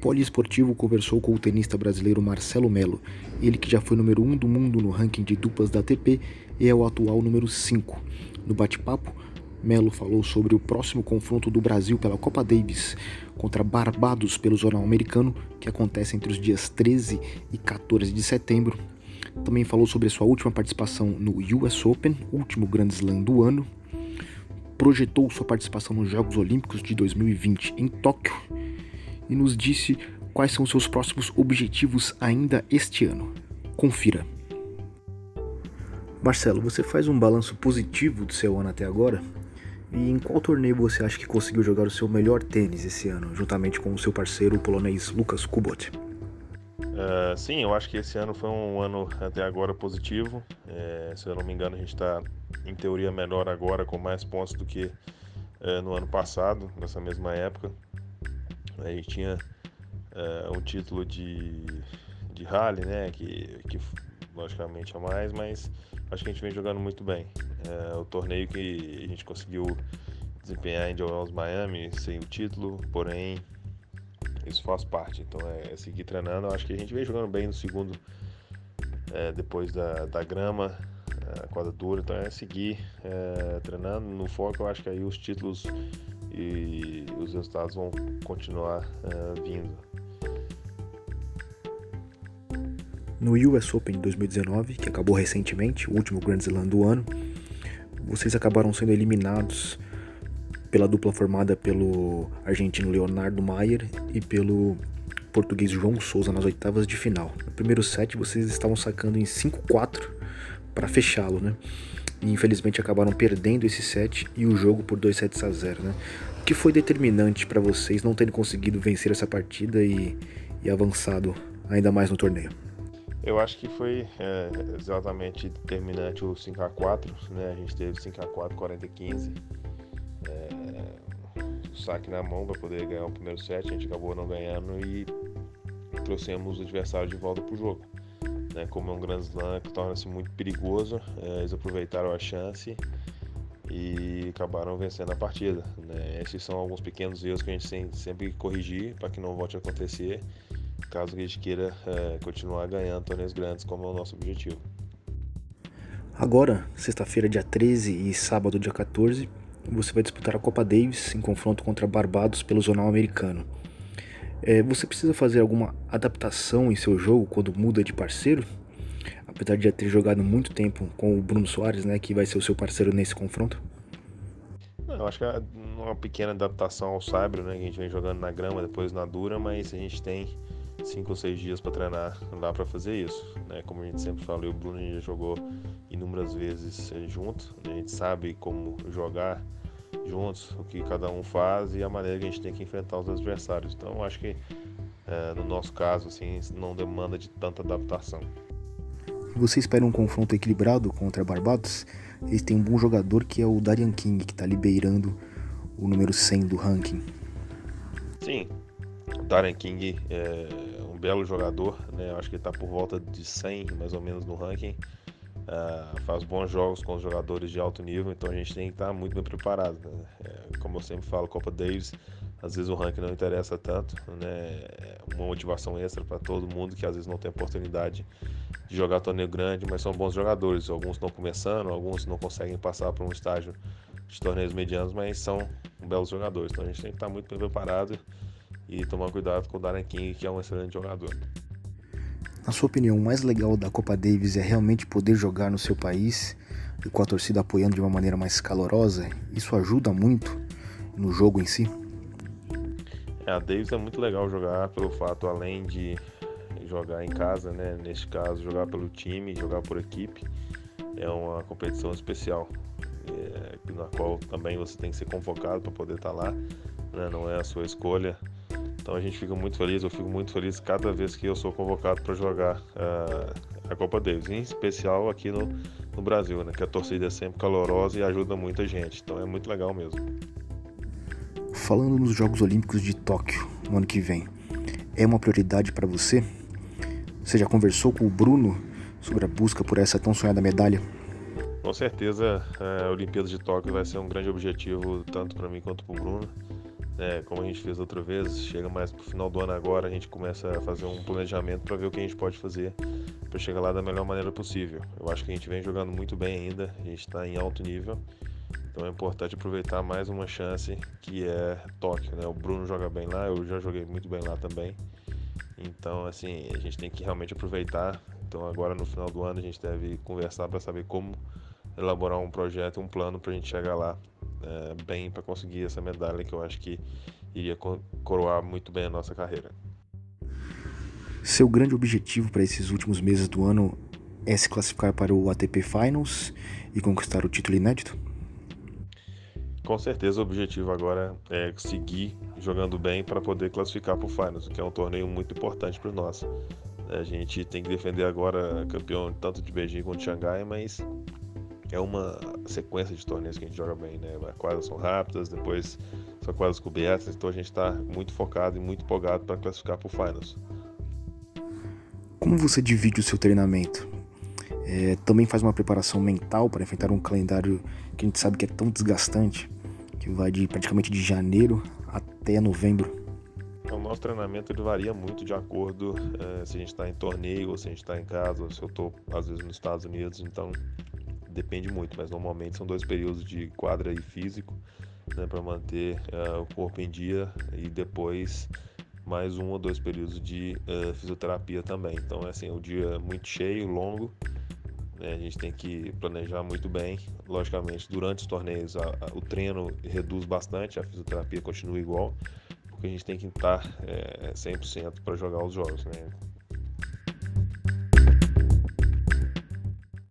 poliesportivo conversou com o tenista brasileiro Marcelo Melo, ele que já foi número 1 um do mundo no ranking de duplas da ATP e é o atual número 5. No bate-papo, Melo falou sobre o próximo confronto do Brasil pela Copa Davis contra Barbados pelo Jornal Americano, que acontece entre os dias 13 e 14 de setembro. Também falou sobre sua última participação no US Open, último Grand Slam do ano. Projetou sua participação nos Jogos Olímpicos de 2020 em Tóquio e nos disse quais são seus próximos objetivos ainda este ano. Confira. Marcelo, você faz um balanço positivo do seu ano até agora? E em qual torneio você acha que conseguiu jogar o seu melhor tênis esse ano, juntamente com o seu parceiro polonês Lucas Kubot? Uh, sim, eu acho que esse ano foi um ano até agora positivo. É, se eu não me engano, a gente está em teoria melhor agora, com mais pontos do que é, no ano passado, nessa mesma época. A gente tinha uh, um título de, de rally, né? Que, que logicamente é mais, mas acho que a gente vem jogando muito bem. Uh, o torneio que a gente conseguiu desempenhar em Joel's Miami sem o título, porém isso faz parte. Então é, é seguir treinando. Acho que a gente vem jogando bem no segundo, é, depois da, da grama, a quadra dura. Então é seguir é, treinando. No foco, eu acho que aí os títulos e os resultados vão continuar uh, vindo. No US Open de 2019, que acabou recentemente, o último Grand Slam do ano, vocês acabaram sendo eliminados pela dupla formada pelo argentino Leonardo Maier e pelo português João Souza nas oitavas de final. No primeiro set vocês estavam sacando em 5-4 para fechá-lo, né? E infelizmente acabaram perdendo esse set e o jogo por 2 sets a 0, né? O que foi determinante para vocês não terem conseguido vencer essa partida e, e avançado ainda mais no torneio? Eu acho que foi é, exatamente determinante o 5x4, né? A gente teve 5x4, 40 e 15. É, o saque na mão para poder ganhar o primeiro set, a gente acabou não ganhando e trouxemos o adversário de volta para o jogo né, como é um grande slam que torna-se muito perigoso, é, eles aproveitaram a chance e acabaram vencendo a partida. Né? Esses são alguns pequenos erros que a gente sempre corrigir para que não volte a acontecer, caso a gente queira é, continuar ganhando torneios grandes, como é o nosso objetivo. Agora, sexta-feira, dia 13 e sábado, dia 14, você vai disputar a Copa Davis em confronto contra Barbados pelo Zonal Americano. É, você precisa fazer alguma adaptação em seu jogo quando muda de parceiro? Apesar de já ter jogado muito tempo com o Bruno Soares, né, que vai ser o seu parceiro nesse confronto? Eu acho que é uma pequena adaptação ao Saibro, né, que a gente vem jogando na grama, depois na dura, mas a gente tem cinco ou seis dias para treinar lá para fazer isso, né? Como a gente sempre fala, o Bruno já jogou inúmeras vezes junto, né? a gente sabe como jogar juntos, o que cada um faz e a maneira que a gente tem que enfrentar os adversários. Então, acho que é, no nosso caso, assim, não demanda de tanta adaptação. Você espera um confronto equilibrado contra Barbados? Eles têm um bom jogador que é o Darian King, que está liberando o número 100 do ranking. Sim, o Darian King é um belo jogador, né? Acho que ele está por volta de 100 mais ou menos no ranking. Uh, faz bons jogos com os jogadores de alto nível, então a gente tem que estar muito bem preparado. Né? É, como eu sempre falo, Copa Davis, às vezes o ranking não interessa tanto, né? É uma motivação extra para todo mundo que às vezes não tem oportunidade de jogar torneio grande, mas são bons jogadores. Alguns estão começando, alguns não conseguem passar por um estágio de torneios medianos, mas são belos jogadores. Então a gente tem que estar muito bem preparado e tomar cuidado com o Darren King, que é um excelente jogador. Na sua opinião, o mais legal da Copa Davis é realmente poder jogar no seu país e com a torcida apoiando de uma maneira mais calorosa? Isso ajuda muito no jogo em si? É, a Davis é muito legal jogar pelo fato, além de jogar em casa, né? Neste caso, jogar pelo time, jogar por equipe, é uma competição especial, é, na qual também você tem que ser convocado para poder estar tá lá, né? não é a sua escolha. Então a gente fica muito feliz, eu fico muito feliz cada vez que eu sou convocado para jogar uh, a Copa Davis, em especial aqui no, no Brasil, né? Que a torcida é sempre calorosa e ajuda muita gente, então é muito legal mesmo. Falando nos Jogos Olímpicos de Tóquio no ano que vem, é uma prioridade para você? Você já conversou com o Bruno sobre a busca por essa tão sonhada medalha? Com certeza, a Olimpíada de Tóquio vai ser um grande objetivo tanto para mim quanto para o Bruno. É, como a gente fez outra vez, chega mais pro final do ano agora, a gente começa a fazer um planejamento para ver o que a gente pode fazer para chegar lá da melhor maneira possível. Eu acho que a gente vem jogando muito bem ainda, a gente está em alto nível, então é importante aproveitar mais uma chance que é Tóquio, né? O Bruno joga bem lá, eu já joguei muito bem lá também. Então, assim, a gente tem que realmente aproveitar. Então, agora no final do ano, a gente deve conversar para saber como elaborar um projeto, um plano para a gente chegar lá é, bem para conseguir essa medalha que eu acho que iria coroar muito bem a nossa carreira. Seu grande objetivo para esses últimos meses do ano é se classificar para o ATP Finals e conquistar o título inédito? Com certeza o objetivo agora é seguir jogando bem para poder classificar para o Finals, que é um torneio muito importante para nós. A gente tem que defender agora campeão tanto de Beijing quanto de Xangai, mas é uma sequência de torneios que a gente joga bem, né? As quadras são rápidas, depois são quadras cobertas, então a gente está muito focado e muito empolgado para classificar para o Finals. Como você divide o seu treinamento? É, também faz uma preparação mental para enfrentar um calendário que a gente sabe que é tão desgastante, que vai de praticamente de janeiro até novembro. O nosso treinamento ele varia muito de acordo é, se a gente está em torneio ou se a gente está em casa, ou se eu estou às vezes nos Estados Unidos, então depende muito, mas normalmente são dois períodos de quadra e físico, né, para manter uh, o corpo em dia e depois mais um ou dois períodos de uh, fisioterapia também. Então, é assim, o dia é muito cheio, longo, né, a gente tem que planejar muito bem. Logicamente, durante os torneios a, a, o treino reduz bastante, a fisioterapia continua igual, porque a gente tem que estar é, 100% para jogar os jogos. Né?